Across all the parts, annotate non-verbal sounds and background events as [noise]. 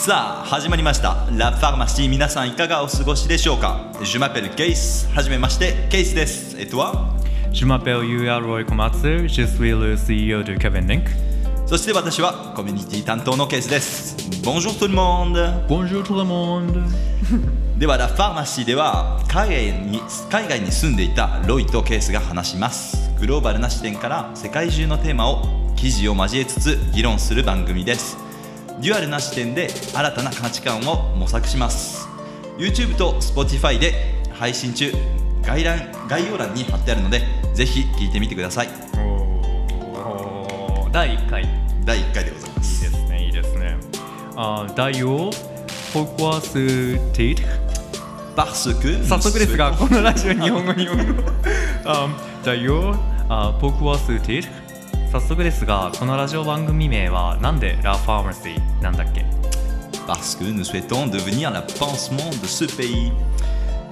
さあ始まりました。ラ・ファーマシー皆さんいかがお過ごしでしょうか？Je m'appelle Case はじめましてケイスです。えっとは Je m'appelle Yuya Roy Komatsu, je suis le CEO de Kevin Link. そして私はコミュニティ担当のケイスです。Bonjour tout le monde Bonjour tout le monde. [laughs] ではラ・ファーマシーでは海外に海外に住んでいたロイとケースが話します。グローバルな視点から世界中のテーマを記事を交えつつ議論する番組ですデュアルな視点で新たな価値観を模索します YouTube と Spotify で配信中概覧概要欄に貼ってあるのでぜひ聞いてみてください第1回。いい第1回でございますですね、いいですね。あ第を Pourquoi ce titre? Parce que 早速ですが、このラジオ日本語日本語。あ第をあ Pourquoi ce titre? 早速ですが、このラジオ番組名はなんでラ・ファーマシーなんだっけ？Parce que nous souhaitons devenir la pansement de ce pays.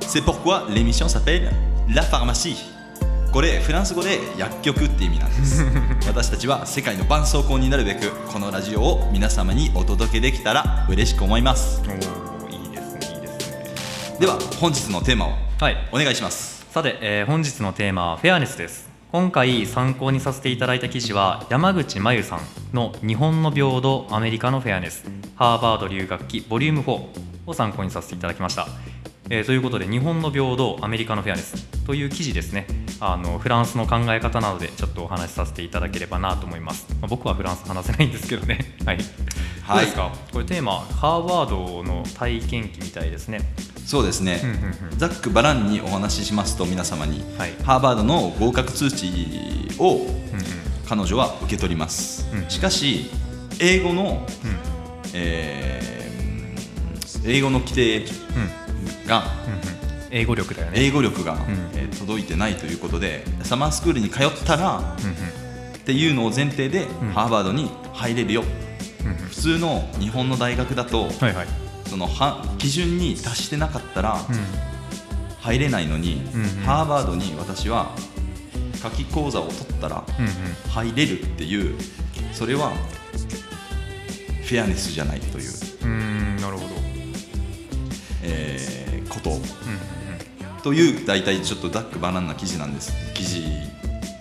C'est pourquoi l'émission s'appelle La Pharmacie. これフランス語で薬局って意味なんです [laughs] 私たちは世界の絆創膏になるべくこのラジオを皆様にお届けできたら嬉しく思いますいいですね、いいですね。では本日のテーマをはい。お願いしますさて、えー本日のテーマはフェアネスです今回参考にさせていただいた記事は山口真由さんの「日本の平等アメリカのフェアネスハーバード留学期ボリューム4」を参考にさせていただきました、えーということで日本の平等アメリカのフェアネスという記事ですね。あのフランスの考え方などでちょっとお話しさせていただければなと思います、まあ僕はフランス話せないんですけどね。[laughs] はい、はい。どうですか？これテーマハーバードの体験記みたいですねそうですね、ざっくばらん。にお話ししますと皆様に、はい。ハーバードの合格通知を彼女は受け取ります、うんしかし英語の、うん。えー英語の規定がうんうん。英語力だよね。英語力が、ん。えー届いてないということでサマースクールに通ったらうんうん。っていうのを前提で、うん。ハーバードに入れるよ。普通の日本の大学だとはいはい。そのは基準に達してなかったらうん。入れないのに、うんうんハーバードに私は夏季講座を取ったらうん入れるっていうそれはフェアネスじゃないという、うなるほど。えーことうんうんという大体ちょっとざっくばらんな記事なんです記事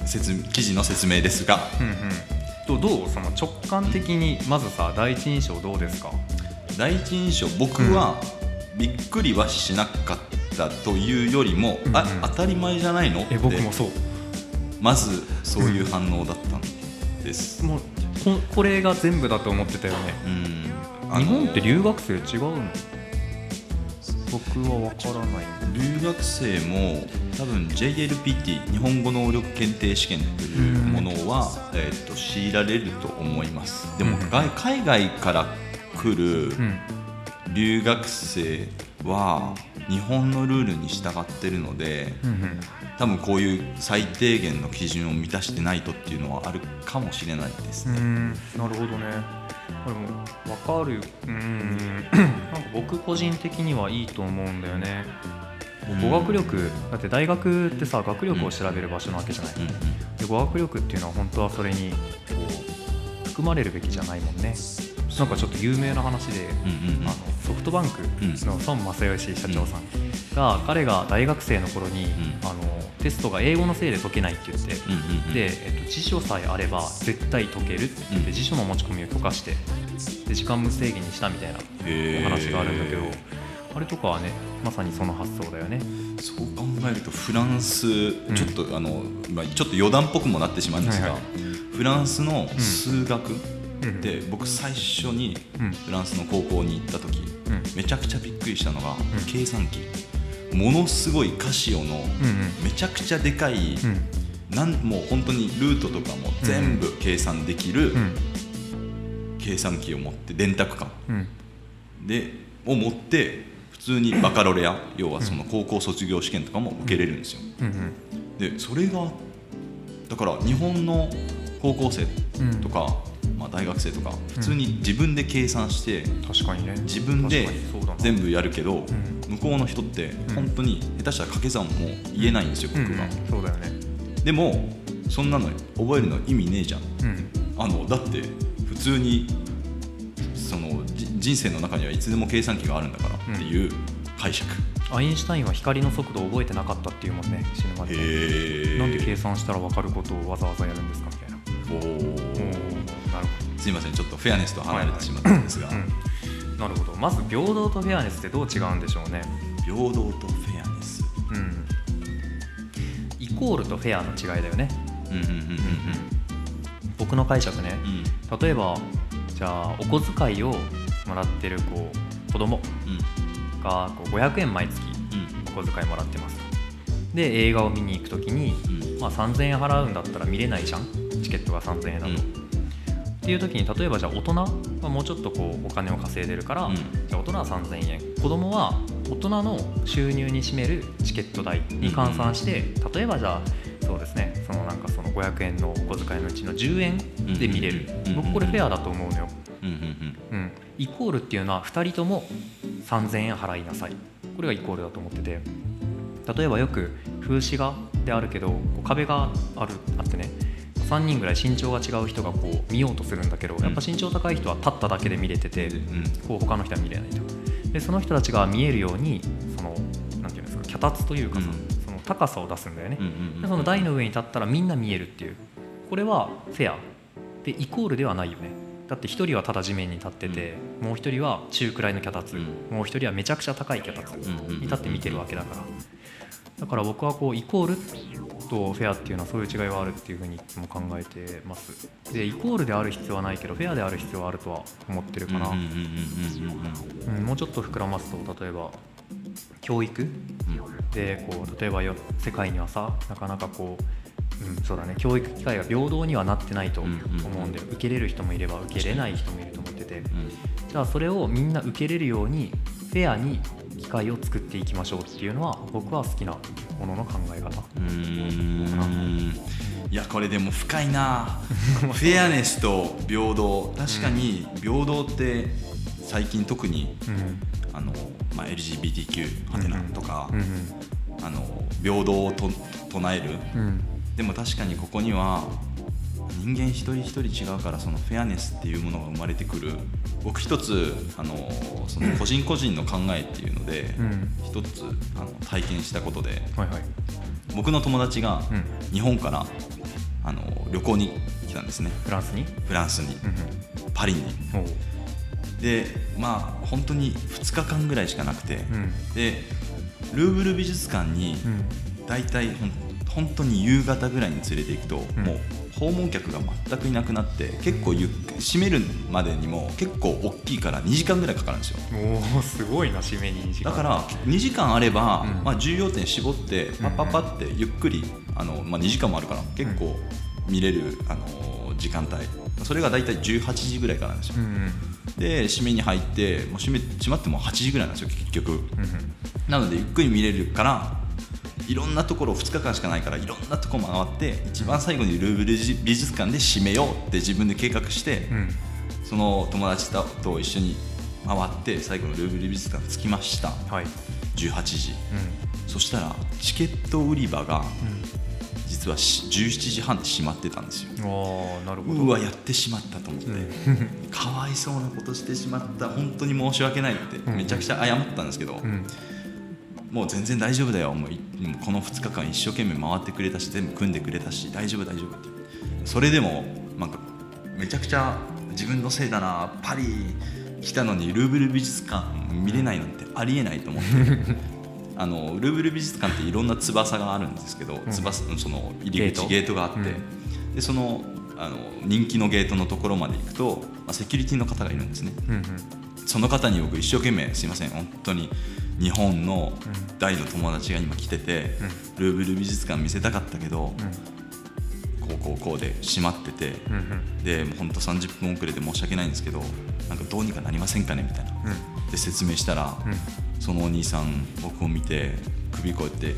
説記事の説明ですがうん。うんどうその直感的にまずさ第一印象どうですか？第一印象僕はびっくりはしなかったというよりも、あうんうん。当たり前じゃないの？ってえ僕もそう。まずそういう反応だったんです、もうここれが全部だと思ってたよね。うん。日本って留学生違うの？僕はわからない。留学生も多分 JLPT 日本語能力検定試験というものは、えー、と強いられると思います。でも、うん。外海外から来るうん。留学生は日本のルールに従ってるので。多分こういう最低限の基準を満たしてないとっていうのはあるかもしれないですね、うんなるほどね。でも分かる。うん。なんか僕個人的にはいいと思うんだよね。語学力だって大学ってさ学力を調べる場所なわけじゃない。うんうんで語学力っていうのは本当はそれにこう含まれるべきじゃないもんね。なんかちょっと有名な話で、うんうんうん。あのソフトバンクの孫正義社長さんが、彼が大学生の頃に、ん。あのテストが英語のせいで解けないって言って、うんうんうん。で、えっと、辞書さえあれば絶対解けるって言って、うん。辞書の持ち込みを許可してで時間無制限にしたみたいなお話があるんだけど、あれとかはねまさにその発想だよね。そう考えるとフランス、ちょっとあの、まあ、ちょっと余談っぽくもなってしまうんですが、はいはい。フランスの数学うんで、僕最初にうん。フランスの高校に行った時、うん。めちゃくちゃびっくりしたのが、ん。計算機。ものすごいカシオのめちゃくちゃでかい、うん。なんもう本当にルートとかも全部計算できるうん。計算機を持って電卓かうん。でを持って普通にバカロレア要はその高校卒業試験とかも受けれるんですよ、でそれがだから日本の高校生とか、まあ、大学生とか普通に自分で計算して確かにね。自分で全部やるけど、ん。向こうの人ってん。本当に下手したら掛け算も言えないんですよ、うん。僕が、そうだよね。でもそんなの覚えるの意味ねえじゃん。うん。あのだって普通にそのじ人生の中にはいつでも計算機があるんだからっていう解釈、アインシュタインは光の速度を覚えてなかったっていうもんね死ぬまで。なんで計算したら分かることをわざわざやるんですかみたいな。おすいませんちょっとフェアネスと離れてしまったんですが、ほど、うん、なるほど。まず平等とフェアネスってどう違うんでしょうね。平等とフェアネス。うん。イコールとフェアの違いだよね。うんうんうんうん僕の解釈ね。うん。例えばじゃあお小遣いをもらってるこう子供うん。がこう500円毎月うん。お小遣いもらってます。で映画を見に行く時に、うん。まあ、3000円払うんだったら見れないじゃん。チケットが3000円だと、うんっていう時に例えばじゃあ大人はもうちょっとこうお金を稼いでるから、うん。じゃあ大人は3000円。子供は大人の収入に占めるチケット代に換算して、例えばじゃあそうですねそのなんかその500円のお小遣いのうちの10円で見れる、うん僕これフェアだと思うのよ、うんうんうん、イコールっていうのは2人とも3000円払いなさい。これがイコールだと思ってて。例えばよく風刺画であるけど壁があるあってね3人ぐらい身長が違う人がこう見ようとするんだけどやっぱ身長高い人は立っただけで見れてて、うんこう他の人は見れないと。でその人たちが見えるようにそのなんていうんですか脚立というかさ、うん。その高さを出すんだよね、うんうんでその台の上に立ったらみんな見えるっていう。これはフェア。でイコールではないよね。だって1人はただ地面に立ってて、もう1人は中くらいの脚立、うん。もう1人はめちゃくちゃ高い脚立うんうん。に立って見てるわけだから。だから僕はこうイコールとフェアっていうのはそういう違いがあるっていうふうにいつも考えてます。でイコールである必要はないけどフェアである必要はあるとは思ってるかな、もうちょっと膨らますと例えば教育？でこう例えばよ世界にはさなかなかこう、うん、そうだね。教育機会が平等にはなってないと思うんで、受けれる人もいれば受けれない人もいると思ってて。うん。じゃあそれをみんな受けれるようにフェアに機会を作っていきましょうっていうのは僕は好きなものの考え方。うーん。いやこれでも深いな。[laughs] フェアネスと平等。確かに平等って最近特にうん。あの、まあ、LGBTQ ハテナとか、うんあの平等をと唱える。うんうん。でも確かにここには人間一人一人違うからそのフェアネスっていうものが生まれてくる。僕一つあのその個人個人の考えっていうのでうん。一つあの体験したことで。はいはい。僕の友達がうん。日本からあの旅行に来たんですね。フランスに？フランスに。うんパリに。でまあ本当に2日間ぐらいしかなくて。うん。でルーブル美術館にうん。大体ほん本当に夕方ぐらいに連れて行くと、うん。もう訪問客が全くいなくなって結構ゆっ閉めるまでにも結構大きいから2時間ぐらいかかるんですよ。おおすごいな締めに時間。だから2時間あれば、うん。まあ、重要点絞ってパッパッパってゆっくりあの、まあ、2時間もあるから結構見れるあの時間帯。それが大体18時ぐらいからなんですよ。うんうん。で締めに入ってもう閉め閉まっても8時ぐらいなんですよ結局。うんうん。なのでゆっくり見れるからいろんなところ2日間しかないからいろんなところ回って一番最後にルーブル美術館で締めようって自分で計画して、うん。その友達とと一緒に回って最後のルーブル美術館着きました。はい。18時。うそしたらチケット売り場がん。実はし17時半で閉まってたんですよ。うんああなるほど。うわやってしまったと思って、うん。[laughs] かわいそうなことしてしまった。本当に申し訳ないってうん。めちゃくちゃ謝ったんですけど、うんもう全然大丈夫だよ。もうこの2日間一生懸命回ってくれたし全部組んでくれたし大丈夫大丈夫って。それでもなんかめちゃくちゃ自分のせいだなパリ来たのにルーブル美術館見れないなんてありえないと思って。[laughs] あのルーブル美術館っていろんな翼があるんですけど、ん。翼その入り口ゲート。があって、でそのあの人気のゲートのところまで行くと、まあ、セキュリティの方がいるんですね。うんうんその方に僕一生懸命すいません本当に日本の大の友達が今来てて、ルーブル美術館見せたかったけど、こうこうこうで閉まってて、うんうん。でもう本当30分遅れで申し訳ないんですけどなんかどうにかなりませんかねみたいな。うん。で説明したら、うん。そのお兄さん僕を見て首こうやって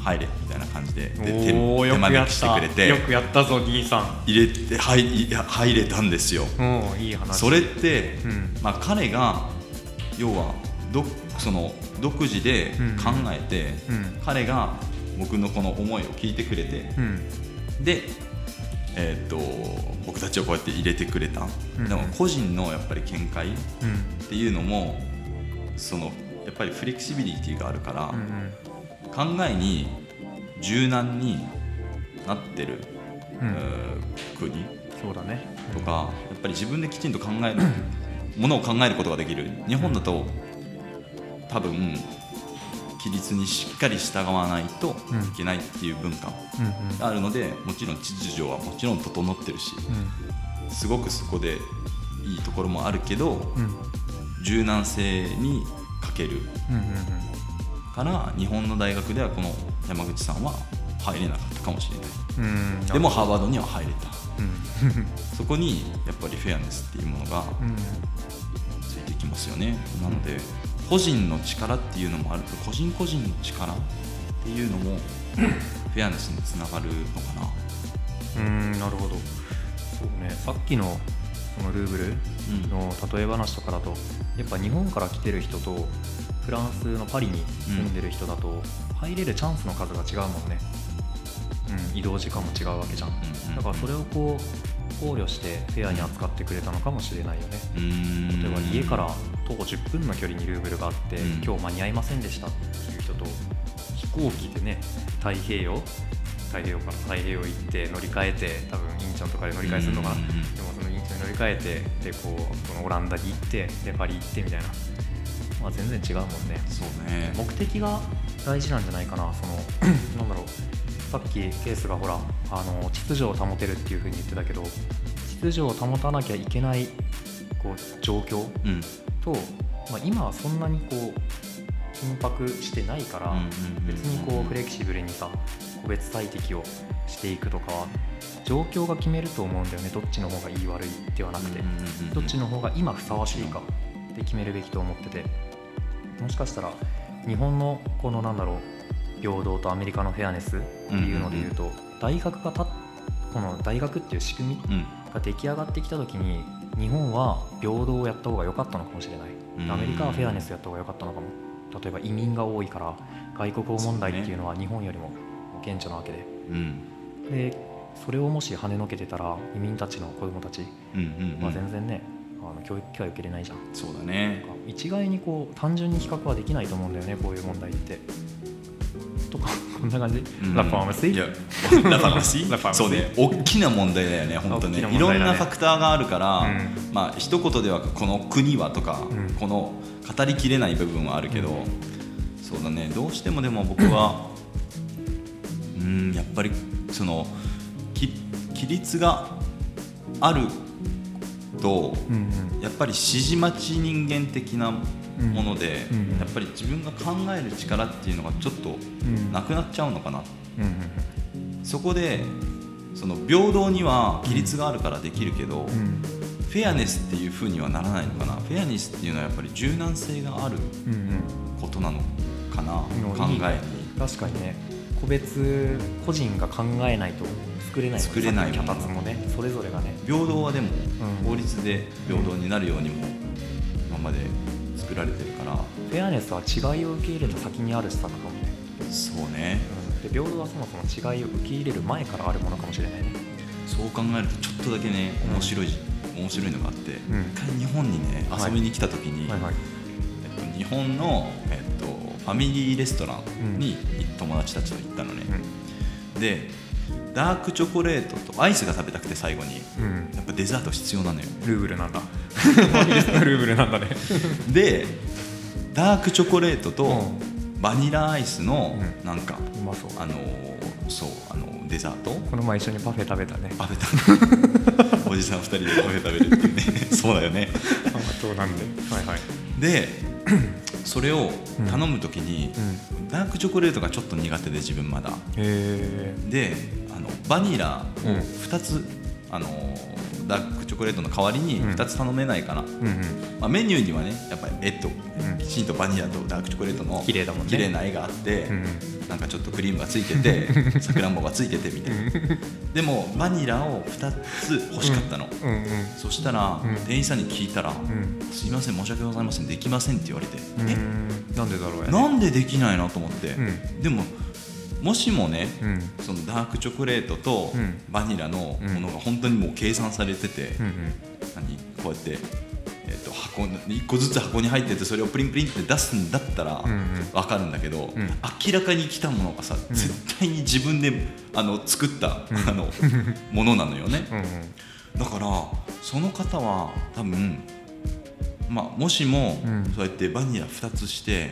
入れみたいな感じで。で手招きしてた。くれて。よくやったぞ兄さん。入れて入入れたんですよ。いい話。それって、うん。まあ、彼が要はどその独自で考えて、うん。彼が僕のこの思いを聞いてくれて。うん。でえー、と僕たちをこうやって入れてくれた、うん。でも個人のやっぱり見解っうん。ていうのもそのやっぱりフレキシビリティがあるから、うん考えに柔軟になってる、うん。国？そうだね。とかやっぱり自分できちんと考えるものを考えることができる。日本だと多分規律にしっかり従わないといけないっていう文化うんうん。があるのでもちろん秩序はもちろん整ってるしすごくそこでいいところもあるけどうん。うん柔軟性に欠ける。うんうんから日本の大学ではこの山口さんは入れなかったかもしれない。でもハーバードには入れた。うん。そこにやっぱりフェアネスっていうものがうんついてきますよね。なので個人の力っていうのもあるけど個人個人の力っていうのもフェアネスにつながるのかな。うんなるほど。そうね。さっきのそのルーブルの例え話とかだとやっぱ日本から来てる人とフランスのパリに住んでる人だと入れるチャンスの数が違うもんね、うん、移動時間も違うわけじゃん。うんだからそれをこう考慮してフェアに扱ってくれたのかもしれないよね。例えば家から徒歩10分の距離にルーブルがあって、うん。今日間に合いませんでしたっていう人と飛行機でね太平洋太平洋から太平洋行って乗り換えて多分インチョンとかで乗り換えするのかな、でもそのインチョンに乗り換えてでこうこのオランダに行ってでパリ行ってみたいな、まあ、全然違うもんね。そうね。目的が大事なんじゃないかな。その [clears throat] なんだろう。さっきケースがほらあの秩序を保てるっていうふうに言ってたけど秩序を保たなきゃいけないこう状況うん。と、まあ、今はそんなにこう緊迫してないから、別にこうフレキシブルにさ個別最適をしていくとかは状況が決めると思うんだよね。どっちの方がいい悪いではなくて、どっちの方が今ふさわしいかで決めるべきと思っててもしかしたら日本のこのなんだろう平等とアメリカのフェアネスっていうので言うと、大学がたこの大学っていう仕組みうん。が出来上がってきた時に日本は平等をやった方が良かったのかもしれない、うん。アメリカはフェアネスやった方が良かったのかも。例えば移民が多いから外国語問題っていうのは日本よりも顕著なわけで。うん。でそれをもし跳ねのけてたら移民たちの子供たちは全然ね、あの教育機会を受けれないじゃん。そうだね。一概にこう単純に比較はできないと思うんだよねこういう問題って。とか [laughs] こんな感じ、うん。 La Pharmacie いや [laughs] La Pharmacie そうね。大きな問題だよね本当ね。いろんなファクターがあるから、うん。まあ一言ではこの国はとか、うん。この語りきれない部分はあるけど、うん。そうだね。どうしてもでも僕はうんやっぱりそのき規律があると、うんうん。やっぱり指示待ち人間的なもので、うんうんやっぱり自分が考える力っていうのがちょっとうんなくなっちゃうのかな、うんうんそこでその平等には規律があるからできるけど、うん。うんフェアネスっていうふうにはならないのかな。フェアネスっていうのはやっぱり柔軟性があるうんうん。ことなのかな、考いいねえ確かにね。個別個人が考えないと作れない。作れないもん脚立もねそれぞれがね。に平等はでもうん。法律で平等になるようにも今まで作られてるから。フェアネスは違いを受け入れた先にある施策かもね、そうね。うん、で平等はそもそも違いを受け入れる前からあるものかもしれないね。そう考えるとちょっとだけねうん。面白い、面白いのがあって、うん。一回日本にねはい。遊びに来た時に、はいはい。えっと、日本の、えっと、ファミリーレストランに友達たちと行ったのね、でダークチョコレートとアイスが食べたくて最後に。うん、うん、やっぱデザート必要なのよ。ルーブルなんだ。[laughs] ルーブルなんだね。でダークチョコレートとうバニラアイスのうなんか、うまそう。あのーそうあのデザート。この前一緒にパフェ食べたね。食べた。[laughs] おじさん2人でパフェ食べるっていうね。[laughs] そうだよね。あそうなんで。はいはい。で [clears throat] それを頼む時に、うん。ダークチョコレートがちょっと苦手で自分まだ。へでバニラをうん。2つ、あのダークチョコレートの代わりにうん。2つ頼めないかな、うんうん。まあ、メニューにはねやっぱり絵と、ん。きちんとバニラとダークチョコレートの綺麗だもんね。綺麗な絵があって、うんなんかちょっとクリームがついててさくらんぼがついててみたいな。でもバニラを2つ欲しかったの、うん。うんそしたら、うん。店員さんに聞いたら、ん。すいません申し訳ございませんできませんって言われて、うん。なんでだろうやね。えなんでできないのと思って、うん。でももしもね、うん。そのダークチョコレートとうん。バニラのものが本当にもう計算されてて、うんうん。何？こうやって、えー、と箱1個ずつ箱に入っててそれをプリンプリンって出すんだったらうんうん。分かるんだけど、ん。明らかに来たものがさ、ん。絶対に自分であの作った、あの [laughs] ものなのよね。うんうん。だからその方は多分、まあ、もしも、うん。そうやってバニラ2つして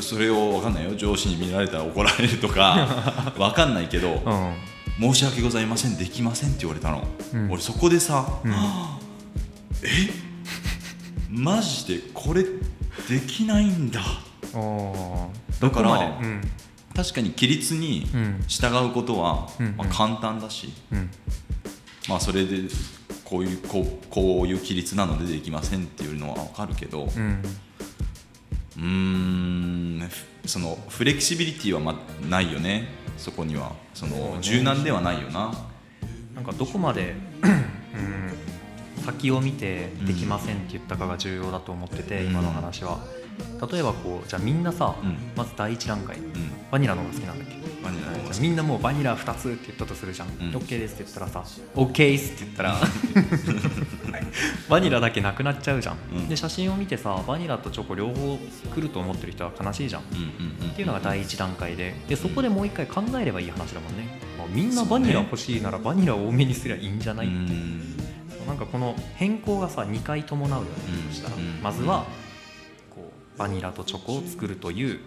それを分かんないよ。上司に見られたら怒られるとか [laughs] 分かんないけど、うん。申し訳ございませんできませんって言われたの、うん。俺そこでさ、うん。はあえ？マジでこれできないんだ。だからうん。確かに規律にうん。従うことは、うんまあ、簡単だし、うん。まあ、それでこういうこうこういう規律なのでできませんっていうのは分かるけどううん。そのフレキシビリティはまないよね。そこには。その柔軟ではないよな。なんかどこまで、[clears throat] うん、先を見てできませんって言ったかが重要だと思ってて、うん。今の話は例えばこうじゃあみんなさ、うん。まず第一段階。うん。バニラの方が好きなんだっけ？バニラ。の方が好きじゃあみんなもうバニラ2つって言ったとするじゃん、ん。OK ですって言ったらさ OK っすって言ったらバニラだけなくなっちゃうじゃん、うん。で写真を見てさバニラとチョコ両方来ると思ってる人は悲しいじゃん。うんうんうん。っていうのが第一段階で。でそこでもう一回考えればいい話だもんね、まあみんなバニラ欲しいならバニラ多めにすりゃいいんじゃない、うん。なんかこの変更がさ2回伴うよね、うん。そしたら、うん。まずはバニラとチョコを作るという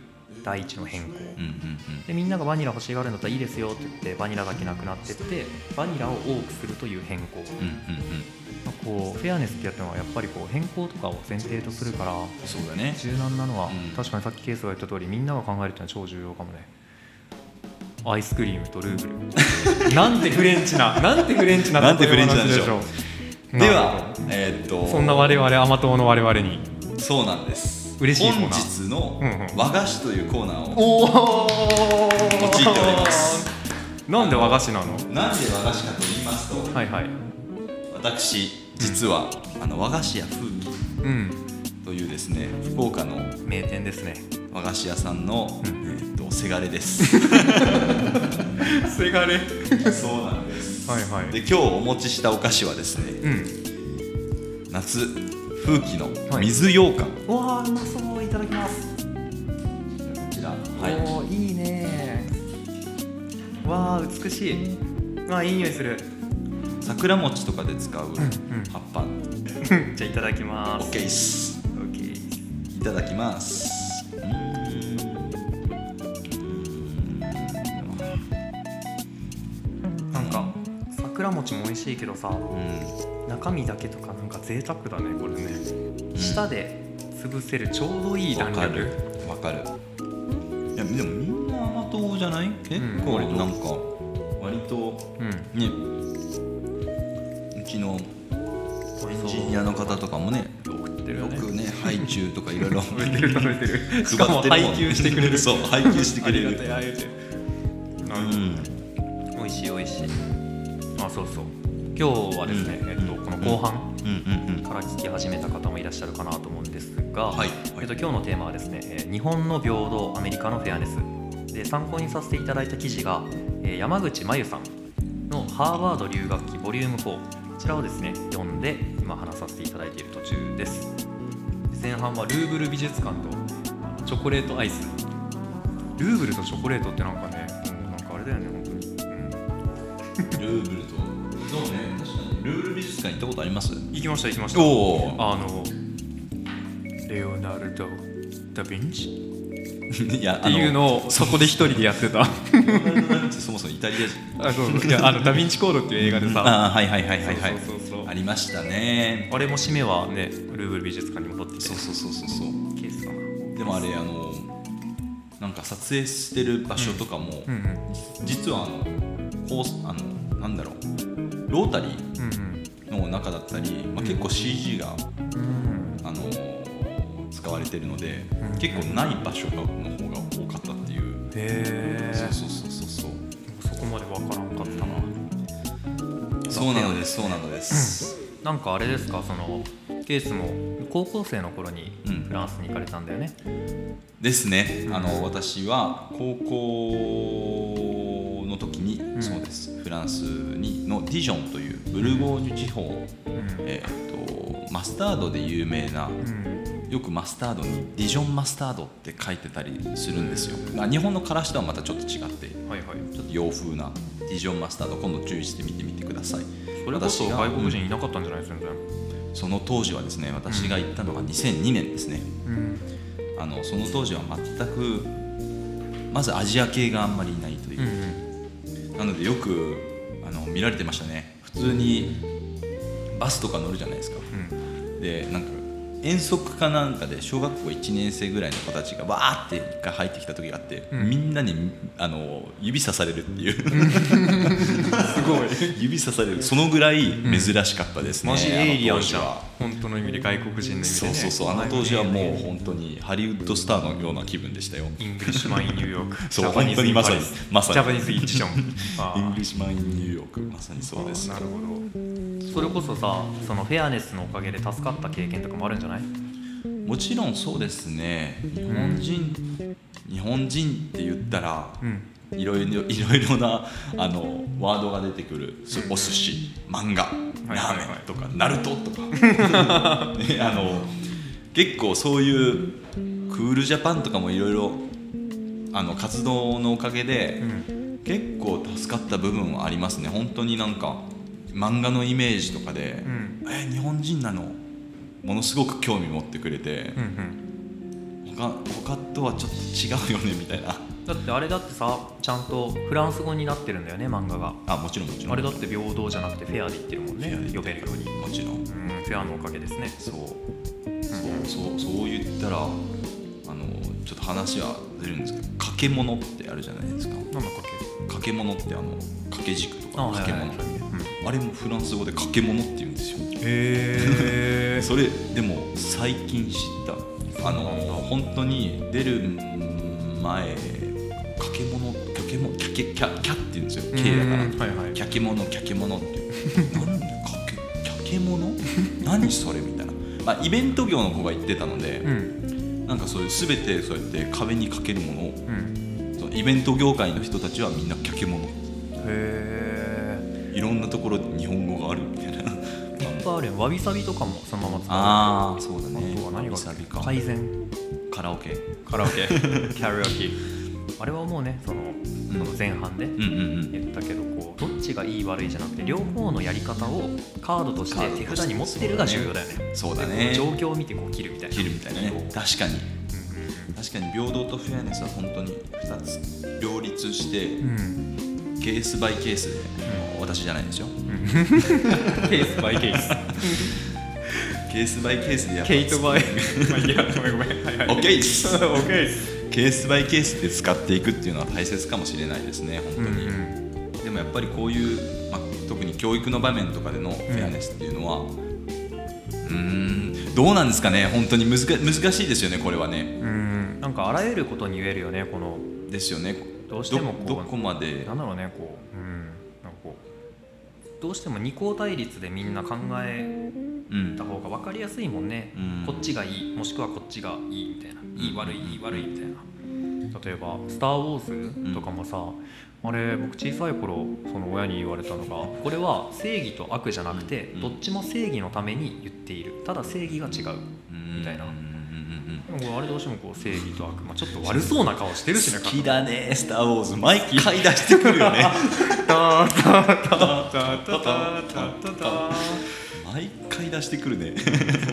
第一の変更、うんうんでみんながバニラ欲しがるんだったらいいですよって言ってバニラだけなくなってってバニラを多くするという変更、うんうんうん。まあこうフェアネスってやったのはやっぱりこう変更とかを前提とするからそうだね。柔軟なのは、うん。確かにさっきケースが言った通りみんなが考えるっていうのは超重要かもね。アイスクリームとルーブル。[laughs] なんてフレンチななんてフレンチななんてフレンチなんでしょう。うではえーっと。そんな我々甘党の我々に。そうなんです嬉しい本日のうんうん。和菓子というコーナーを用いております。なんで和菓子なの？なんで和菓子かと言いますとはいはい。私実はあの和菓子屋風紀うん。というですね福岡の名店ですね。和菓子屋さんの、うん。えーっとせがれです。せがれ。そうなんです。はいはい。で今日お持ちしたお菓子はですねうん。夏風紀のはい。水羊羹、うわーうまそういただきます。こちら。はいいいね。わあ美しい。わあいい匂いする。桜餅とかで使ううん葉っぱ、[laughs] じゃあいただきます。OK っすオッケーいただきます。なんか桜餅も美味しいけどさ。うん中身だけとかなんか贅沢だねこれね。舌で潰せるちょうどいい弾わかる。力わかる。いやでもみんな甘党じゃない？結構割となんか割とうん。ね。うちのエンジニアの方とかもね送ってるよねよくね。配給とかいろいろ。[laughs] 食べてる食べてる。しかも配給してくれる。[laughs] そう配給してくれる。ありがたいうん。美味しい美味しい。あそうそう。今日はですね、うん。えっ後半から聞き始めた方もいらっしゃるかなと思うんですが、はいはい。えっと、今日のテーマはですねえー日本の平等アメリカのフェアネス。で参考にさせていただいた記事がえー山口真由さんの「ハーバード留学期ボリューム4こちらをですね読んで今話させていただいている途中です。前半はルーブル美術館とチョコレートアイス。ルーブルとチョコレートってなんかねもうなんかあれだよね本当に、うん。ルーブルと館行ったことあります？行きました行きました。おおあのレオナルド・ダ・ヴィンチ？[laughs] いやっていうのをそこで一人でやってた。[laughs] そもそもイタリア人。[laughs] そうそう。いやあのダ・ヴィンチコードっていう映画でさ。ああはいはいはいはいはい。ありましたね。あれも締めはねルーブル美術館に戻ってて。そうそうそうそうそう。ケースかな。でもあれあのなんか撮影してる場所とかも、うんうん実はあのこうあのなんだろう。ロータリうん中だったり、まあ、結構 CG が、うん。うんあの使われてるので、うん。結構ない場所がの方が多かったっていう、へえそうそうそうそうそう。そこまでわからんかったな。そうなのですそうなのです、なんかあれですかそのケースも高校生の頃にうん。フランスに行かれたんだよね、ですね。あの私は高校の時に、ん。そうですフランスにのディジョンというブルゴーニュ地方、うん。えー、とマスタードで有名なうん。よくマスタードにディジョンマスタードって書いてたりするんですよ、まあ、日本のからしとはまたちょっと違ってはいはい。ちょっと洋風なディジョンマスタード今度注意して見てみてください。それこそ外国人いなかったんじゃない全然。その当時はですね私が行ったのが2002年ですね、うん。あのその当時は全くまずアジア系があんまりいないという。う、んなのでよくあの見られてましたね。普通にバスとか乗るじゃないですか。うん。でなんか遠足かなんかで小学校1年生ぐらいの子たちがわーって一回入ってきた時があって、うん。みんなにあの指さされるっていう。すごい。[laughs] 指さされる。そのぐらい珍しかったですね、マジエイリアンじゃ本当の意味で外国人の意味でね。そうそうそうあの当時はもう本当にハリウッドスターのような気分でしたよ。 Englishman in New York。[laughs] そう本当にまさにまさに。 Japanese イッチション Englishman in New York。まさにそうです。なるほどそれこそさその fairness のおかげで助かった経験とかもあるんじゃない？もちろんそうですね。日本人、日本人って言ったらうん。いろいろいろいろなあのワードが出てくる。すお寿司漫画ラーメンとかナルトとか、[laughs] ね、あの結構そういうクールジャパンとかもいろいろあの活動のおかげで、うん。結構助かった部分はありますね。本当になんか漫画のイメージとかで、うん。え日本人なの？ものすごく興味持ってくれてうんう、ん。他他とはちょっと違うよねみたいな。だってあれだってさちゃんとフランス語になってるんだよね漫画が。あもちろんもちろん。あれだって平等じゃなくてフェアで言ってるもんね呼べるように。もちろん。うんフェアのおかげですね。そう。そうそうそう言ったらあのちょっと話はずれるんですけど掛け物ってあるじゃないですか。なんだっけ？掛け物ってあの掛け軸とあか掛け物、あれもフランス語で掛け物って言うんですよ。へえ [laughs] それでも最近知った。あの本当に出る前掛け物掛け物キャケキャキャって言うんですよ。K だから。はいはいキャケモノキャケモノって。なんでかけキャケモノ何それ？みたいな、まあ、イベント業の子が言ってたので、うん。なんかそういう全てそうやって壁にかけるものをうん。そのイベント業界の人たちはみんなキャケモノへえいろんなところで日本語があるみたいな。いっぱいあるよわびさびとかもそのまま使うああそうだね。あとは何が改善カラオケ。カラオケ。キャリオケ。あれはもうねそのその前半で言ったけどこうどっちがいい悪いじゃなくて両方のやり方をカードとして手札に持ってるが重要だよね。そうだね。状況を見てこう切るみたいな。切るみたいなね。確かに。う確かに平等とフェアネスは本当に2つ両立してうんケースバイケースで、私じゃないですよ。う [laughs] んケースバイケース。ケースバイケースでやっぱ。ケイトバイ。まあいいやごめんごめん。はいはい。オッケーです。オッケーです。ケースバイケースで使っていくっていうのは大切かもしれないですね本当に、うんでもやっぱりこういう、まあ、特に教育の場面とかでのフェアネスっていうのはうーんどうなんですかね。本当に難難しいですよねこれはね。うん。なんかあらゆることに言えるよねこの。ですよねどうしてもこうどどこまで？なんだろうねこううんなんかこうどうしても二項対立でみんな考えうんた方が分かりやすいもんね、うん。こっちがいいもしくはこっちがいいみたいな、いい悪いいい悪いみたいな。例えば「スター・ウォーズ」とかもさ、あれ僕小さい頃その親に言われたのがこれは正義と悪じゃなくて、うん。どっちも正義のために言っている。ただ正義が違う。みたいな。うんうんうんうんでもあれどうしてもこう正義と悪魔ちょっと悪そうな顔してるしね好きだね「スター・ウォーズ」毎回出してくるよね。毎回出してくるね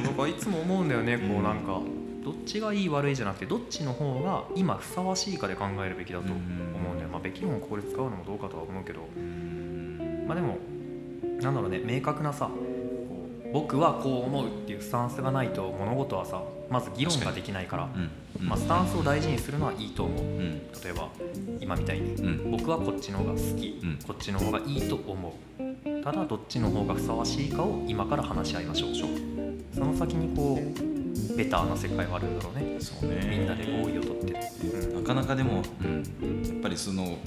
なんかいつも思うんだよねこうなんか、どっちがいい悪いじゃなくてどっちの方が今ふさわしいかで考えるべきだと思うんだよ、まあ、べき本をここで使うのもどうかとは思うけどまあでもなんだろうね明確なさ僕はこう思うっていうスタンスがないと物事はさまず議論ができないからうんまあ、スタンスを大事にするのはいいと思う。うん。例えば今みたいにうん。僕はこっちの方が好き、うん。こっちの方がいいと思う。ただどっちの方がふさわしいかを今から話し合いましょう。その先にこうベターな世界はあるんだろうね。そうね。みんなで合意を取って、うん。なかなかでも、うん、やっぱりその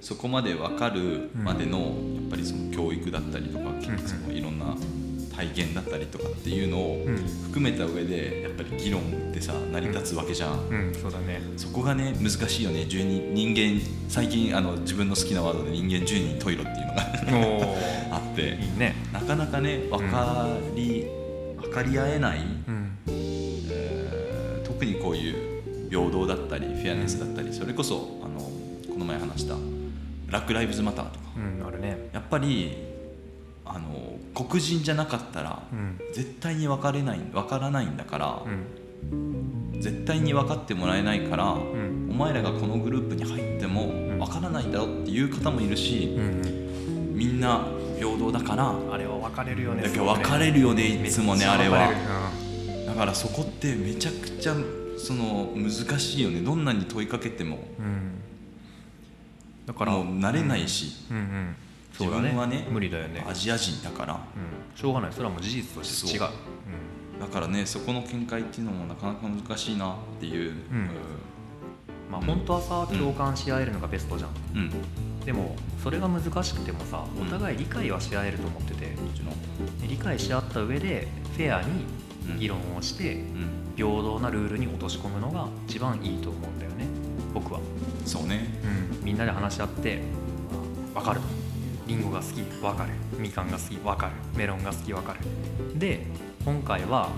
そこまで分かるまでの、やっぱりその教育だったりとか、ん。そのいろんな体験だったりとかっていうのをうん。含めた上でやっぱり議論ってさ成り立つわけじゃん、うん。そうだね。そこがね難しいよね。10人人間最近あの自分の好きなワードで人間10人トイロっていうのが [laughs] あって。いいね。なかなかね分かり、分かり合えない、うん。えー特にこういう平等だったりフェアネスだったりそれこそあのこの前話したブラック・ライブズ・マターとか。うんあるね。やっぱりあの黒人じゃなかったらうん。絶対に分かれない分からないんだからう、ん。絶対に分かってもらえないから、うん。お前らがこのグループに入ってもん。分からないんだろっていう方もいるしう、んみんな平等だからあれは分かれるよねだけど分かれるよねいつもねあれは。だからそこってめちゃくちゃその難しいよね。どんなに問いかけても。うん。だからもう慣れないし、うん自分はね無理だよね。アジア人だから。うん。しょうがない。それはもう事実として違う。そう。だからねそこの見解っていうのもなかなか難しいなっていう、うん。まあ本当はさ共感し合えるのがベストじゃん。でもそれが難しくてもさお互い理解はし合えると思ってて。理解し合った上でフェアにうん。議論をしてうん。平等なルールに落とし込むのが一番いいと思うんだよね。僕は、そうね。うん、みんなで話し合って分かるとリンゴが好き分かる。みかんが好き分かる。メロンが好き分かる。で今回は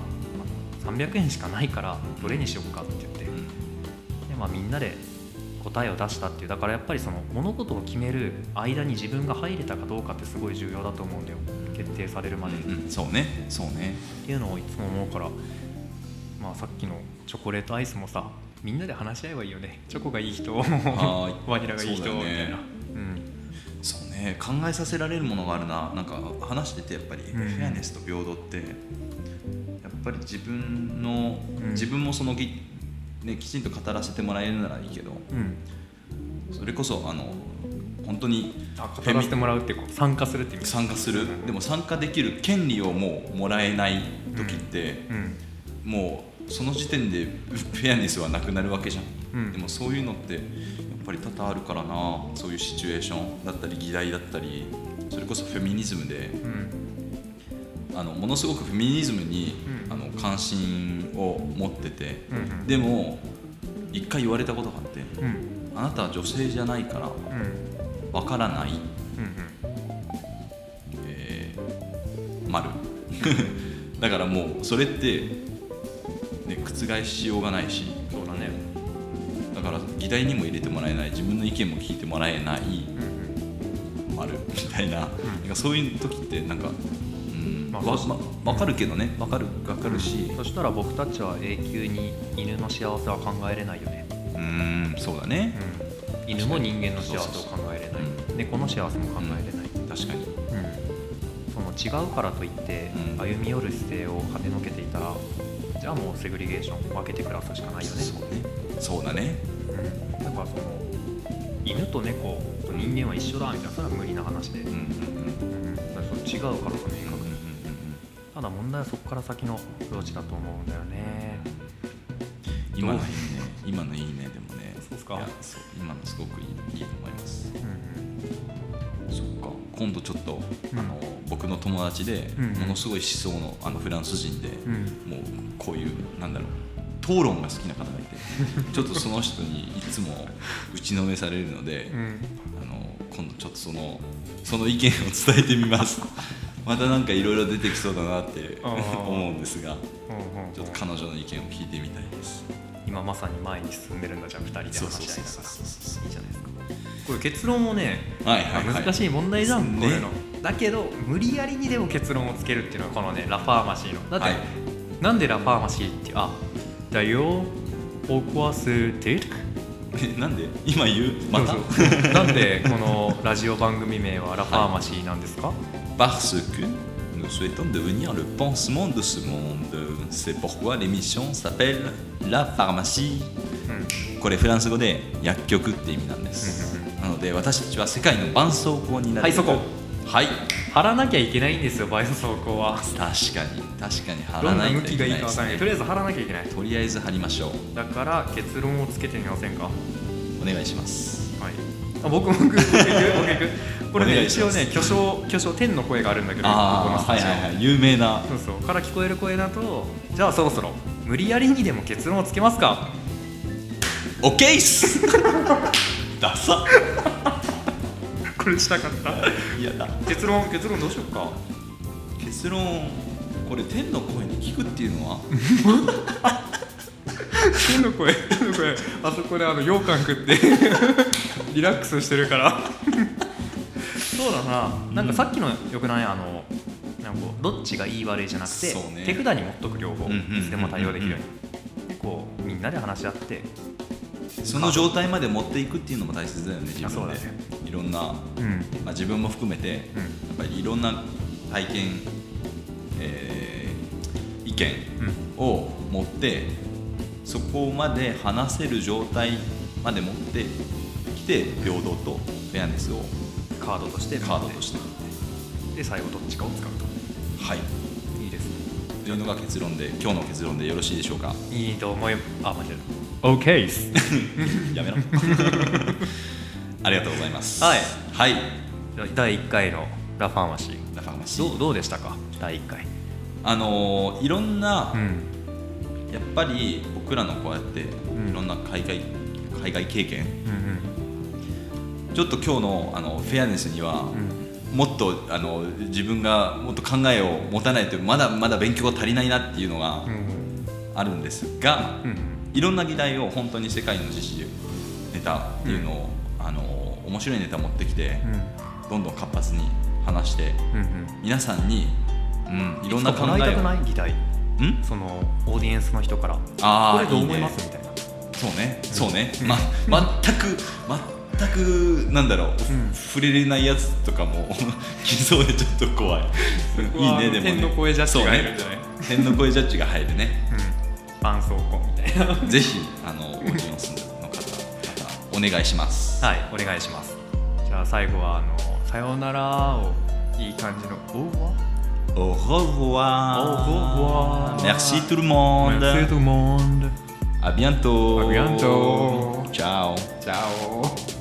あの300円しかないからどれにしようかって言ってうん。で、まあ、みんなで答えを出したっていう。だからやっぱりその物事を決める間に自分が入れたかどうかってすごい重要だと思うんだよ。決定されるまで、っうん、そうね。そうね。ていうのをいつも思うから、まあ、さっきのチョコレートアイスもさみんなで話し合えばいいよね。チョコがいい人はーい。バニラがいい人、みたいな、ね考えさせられるものがあるな。なんか話しててやっぱり、ん。フェアネスと平等ってやっぱり自分の、うん。自分もそのぎ、ね、きちんと語らせてもらえるならいいけどうん、それこそあの本当にあ語らせてもらうってこう参加するって意味参加する。でも参加できる権利をもうもらえない時って、うん。もうその時点でフェアネスはなくなるわけじゃん、うん。でもそういうのってやっぱり多々あるからな。そういうシチュエーションだったり議題だったりそれこそフェミニズムでうん。あのものすごくフェミニズムに、うん。あの関心を持ってて、うんうん。でも一回言われたことがあってうん。あなたは女性じゃないからうん。わからない、うん。えー、丸。[laughs] だからもうそれって、ね、覆しようがないしだから議題にも入れてもらえない自分の意見も聞いてもらえないうんうん。丸みたいな,、なんかそういう時ってなんか、うん。まあわまわかるけどね。わかるわかるし。そしたら僕たちは永久に犬の幸せは考えれないよね、うんそうだね。うん、犬も人間の幸せを考えれない。そう猫の幸せも考えれない、確かに。うん。その違うからといってうん。歩み寄る姿勢をはねのけていたらじゃあもうセグリゲーション分けて暮らすしかないよね。そうね。そうだねその犬と猫と人間は一緒だみたいなそれは無理な話で、うんうんうん。うん、だからその違うからさ明確にうんうんうんただ問題はそこから先のアプローチだと思うんだよね。うん今のいいね。今のいいねでもね。そうっすか。いやそう今のすごくいいいいと思います。うんそっか。今度ちょっと、うん。あの僕の友達で、うんものすごい思想のあのフランス人で、うん。もうこういうなんだろう討論が好きな方がいてちょっとその人にいつも打ちのめされるので、うんあの今度ちょっとそのその意見を伝えてみますまたなんかいろいろ出てきそうだなって思うんですがうんうんちょっと彼女の意見を聞いてみたいです今まさに前に進んでるんだじゃあ2人で話し合いながらいいじゃないですかこれ結論もね、はいはいはい難しい問題じゃん、ねこういうのだけど無理やりにでも結論をつけるっていうのがこのね La Pharmacie のだって、はいなんで La Pharmacie ってあだよ Pourquoi ステえなんで今言うまたなんでこのラジオ番組名は La Pharmacie なんですか、Parce que nous souhaitons devenir le pansement de ce monde. C'est pourquoi l'émission s'appelle La Pharmacie. うんこれフランス語で薬局って意味なんです。なので私たちは世界の絆創膏になる。はいそこはい。貼らなきゃいけないんですよバイオ走行は。確かに。確かに貼どんないといけがいいかわかんない。ですねとりあえず貼らなきゃいけない。とりあえず貼りましょう。だから結論をつけてみませんか？お願いします。はい。あ僕僕僕僕言く [laughs] これね一応ね巨匠巨匠天の声があるんだけどここのああはいはいはい。有名な。そうそう。から聞こえる声だとじゃあそろそろ無理やりにでも結論をつけますか。オッケーっす。ダサこれしたかった？いやだ結論結論どうしようか？結論これ天の声に聞くっていうのは？天の声天の声。あそこであの羊羹食ってリラックスしてるから。そうだな。なんかさっきのよくない？あのなんかこうどっちがいい悪いじゃなくて、ね。手札に持っとく両方。いつでも対応できるように。でこうみんなで話し合ってその状態まで持っていくっていうのも大切だよね自分で。ね。いろんな、うん。まあ、自分も含めて、うん。やっぱりいろんな体験、えー意見うん。を持ってそこまで話せる状態まで持ってきて平等とフェアネスをカードとしてカードとしてで最後どっちかを使うはい。といいですね。というのが結論で今日の結論でよろしいでしょうか？いいと思いあ間違えた OK っす。[laughs] やめろ。[laughs] ありがとうございます。はい。はい。第1回のラ・ファーマシ。ーラファーマシ。ーどうどうでしたか？第1回。あのーいろんな、ん。やっぱり僕らのこうやっていん。ろんな海外海外経験。うんちょっと今日のあのフェアネスには、うん。もっとあの自分がもっと考えを持たないとまだまだ勉強が足りないなっていうのがうんあるんですが、うんいろんな議題を本当に世界の時事ネタっていうのを、あの面白いネタ持ってきて、どんどん活発に話してうんうん。皆さんに、うん、いろんな考もらいたくえをない議題。ん？そのオーディエンスの人から。あーこれどう思います？みたいな。そうね、そうね、うん。ま、全く全くなんだろう、ん。触れれないやつとかも [laughs] 来そうでちょっと怖い。いいねでもね。天の声ジャッジが入るんじゃない、ね。天の声ジャッジが入るね。うん絆創膏みたいな。[laughs] ぜひあのお家の住んでの方お願いします。はいお願いします。じゃあ最後はあのさようならをいい感じのおおわおおわおおわ merci tout le monde merci tout le monde à bientôt。À bientôt。Ciao ciao